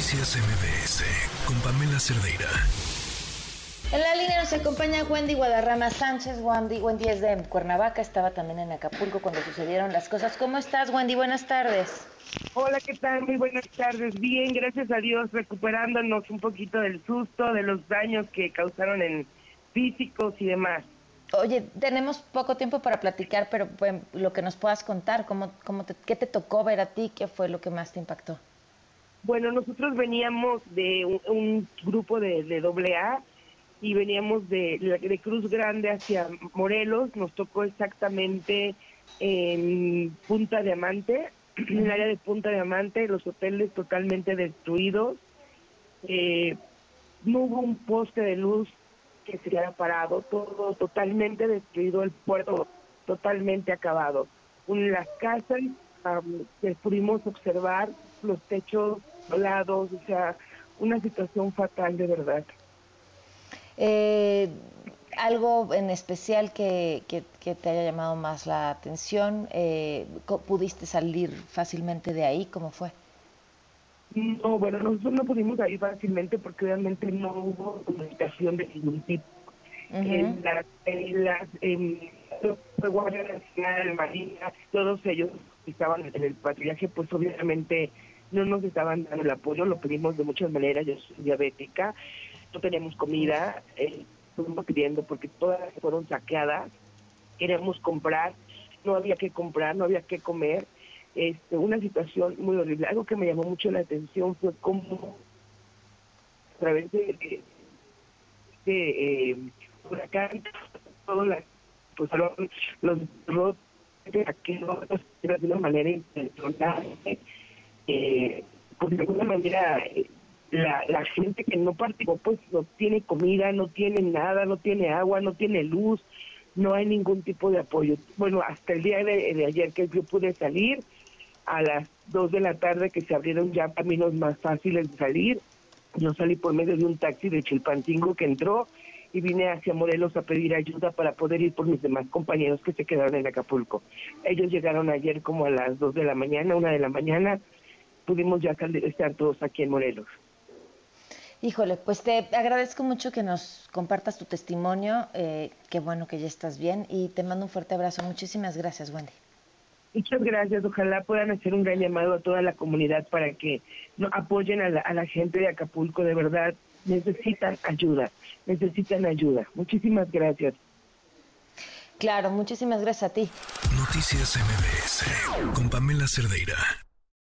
Noticias MBS con Pamela Cerdeira. En la línea nos acompaña Wendy Guadarrama Sánchez. Wendy, Wendy es de Cuernavaca, estaba también en Acapulco cuando sucedieron las cosas. ¿Cómo estás, Wendy? Buenas tardes. Hola, ¿qué tal? Muy buenas tardes. Bien, gracias a Dios, recuperándonos un poquito del susto, de los daños que causaron en físicos y demás. Oye, tenemos poco tiempo para platicar, pero bueno, lo que nos puedas contar, ¿cómo, cómo ¿qué te tocó ver a ti? ¿Qué fue lo que más te impactó? Bueno, nosotros veníamos de un, grupo de, de AA y veníamos de, de Cruz Grande hacia Morelos. Nos tocó exactamente en Punta Diamante, en el área de Punta Diamante, los hoteles totalmente destruidos. Eh, no hubo un poste de luz que se haya parado, todo totalmente destruido, el puerto totalmente acabado. En las casas que pudimos observar los techos volados, o sea, una situación fatal de verdad. Eh, ¿Algo en especial que, que, te haya llamado más la atención? Eh, ¿Pudiste salir fácilmente de ahí? ¿Cómo fue? No, bueno, nosotros no pudimos salir fácilmente porque realmente no hubo comunicación de ningún tipo. en las, en las en Guardia Nacional, Marina, todos ellos estaban en el patrullaje, pues obviamente no nos estaban dando el apoyo, lo pedimos de muchas maneras, yo soy diabética, no tenemos comida, eh, estuvimos pidiendo porque todas fueron saqueadas, queremos comprar, no había que comprar, no había que comer, este, una situación muy horrible. Algo que me llamó mucho la atención fue cómo a través de, de, de eh, huracán, todos pues, los, los de una manera intencional, eh, pues de alguna manera la, la gente que no participó pues no tiene comida, no tiene nada, no tiene agua, no tiene luz, no hay ningún tipo de apoyo. Bueno, hasta el día de, ayer que yo pude salir, a las 2 de la tarde que se abrieron ya caminos más fáciles de salir, yo salí por medio de un taxi de Chilpancingo que entró y vine hacia Morelos a pedir ayuda para poder ir por mis demás compañeros que se quedaron en Acapulco. Ellos llegaron ayer como a las 2 de la mañana, una de la mañana, pudimos ya estar todos aquí en Morelos. Híjole, pues te agradezco mucho que nos compartas tu testimonio. Eh, qué bueno que ya estás bien y te mando un fuerte abrazo. Muchísimas gracias, Wendy. Muchas gracias. Ojalá puedan hacer un gran llamado a toda la comunidad para que no, apoyen a la, a la gente de Acapulco. De verdad, necesitan ayuda. Necesitan ayuda. Muchísimas gracias. Claro, muchísimas gracias a ti. Noticias MBS con Pamela Cerdeira.